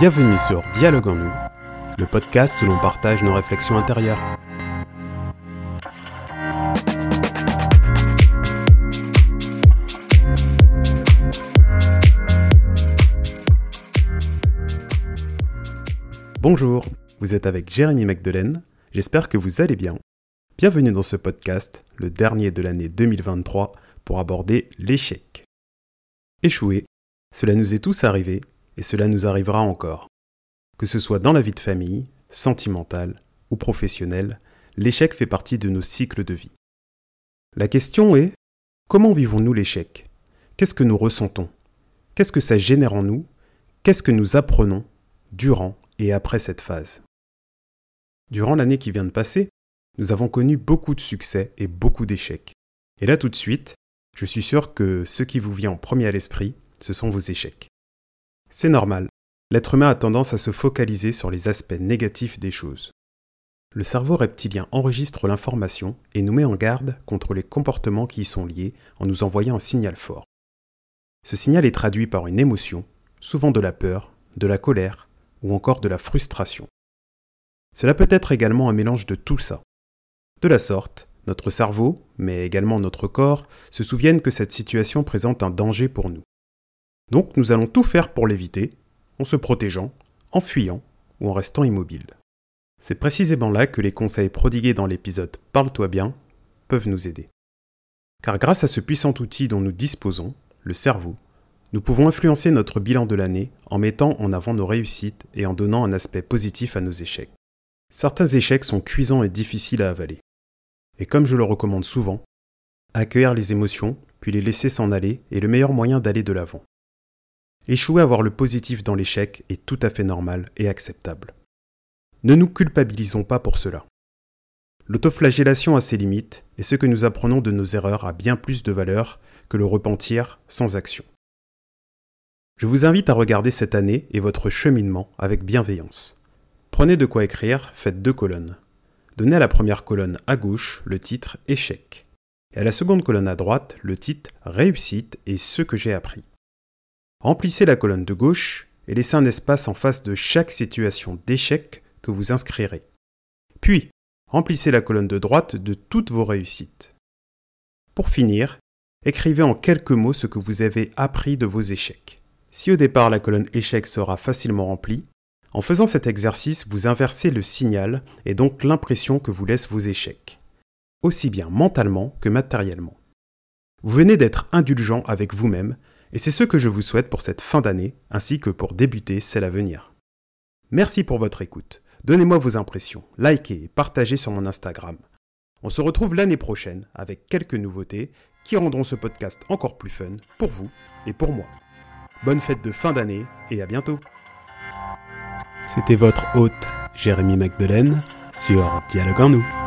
Bienvenue sur Dialogue en nous, le podcast où l'on partage nos réflexions intérieures. Bonjour, vous êtes avec Jérémy Magdelaine, j'espère que vous allez bien. Bienvenue dans ce podcast, le dernier de l'année 2023, pour aborder l'échec. Échouer, cela nous est tous arrivé et cela nous arrivera encore. Que ce soit dans la vie de famille, sentimentale ou professionnelle, l'échec fait partie de nos cycles de vie. La question est, comment vivons-nous l'échec? Qu'est-ce que nous ressentons? Qu'est-ce que ça génère en nous? Qu'est-ce que nous apprenons durant et après cette phase? Durant l'année qui vient de passer, nous avons connu beaucoup de succès et beaucoup d'échecs. Et là tout de suite, je suis sûr que ce qui vous vient en premier à l'esprit, ce sont vos échecs. C'est normal. L'être humain a tendance à se focaliser sur les aspects négatifs des choses. Le cerveau reptilien enregistre l'information et nous met en garde contre les comportements qui y sont liés en nous envoyant un signal fort. Ce signal est traduit par une émotion, souvent de la peur, de la colère ou encore de la frustration. Cela peut être également un mélange de tout ça. De la sorte, notre cerveau, mais également notre corps, se souviennent que cette situation présente un danger pour nous. Donc nous allons tout faire pour l'éviter, en se protégeant, en fuyant ou en restant immobile. C'est précisément là que les conseils prodigués dans l'épisode Parle-toi bien peuvent nous aider. Car grâce à ce puissant outil dont nous disposons, le cerveau, nous pouvons influencer notre bilan de l'année en mettant en avant nos réussites et en donnant un aspect positif à nos échecs. Certains échecs sont cuisants et difficiles à avaler. Et comme je le recommande souvent, accueillir les émotions, puis les laisser s'en aller est le meilleur moyen d'aller de l'avant. Échouer à voir le positif dans l'échec est tout à fait normal et acceptable. Ne nous culpabilisons pas pour cela. L'autoflagellation a ses limites et ce que nous apprenons de nos erreurs a bien plus de valeur que le repentir sans action. Je vous invite à regarder cette année et votre cheminement avec bienveillance. Prenez de quoi écrire, faites deux colonnes. Donnez à la première colonne à gauche le titre Échec et à la seconde colonne à droite le titre Réussite et ce que j'ai appris. Remplissez la colonne de gauche et laissez un espace en face de chaque situation d'échec que vous inscrirez. Puis, remplissez la colonne de droite de toutes vos réussites. Pour finir, écrivez en quelques mots ce que vous avez appris de vos échecs. Si au départ la colonne échec sera facilement remplie, en faisant cet exercice, vous inversez le signal et donc l'impression que vous laissent vos échecs, aussi bien mentalement que matériellement. Vous venez d'être indulgent avec vous-même et c'est ce que je vous souhaite pour cette fin d'année, ainsi que pour débuter celle à venir. Merci pour votre écoute. Donnez-moi vos impressions, likez et partagez sur mon Instagram. On se retrouve l'année prochaine avec quelques nouveautés qui rendront ce podcast encore plus fun pour vous et pour moi. Bonne fête de fin d'année et à bientôt. C'était votre hôte Jérémy Magdelaine sur Dialogue en nous.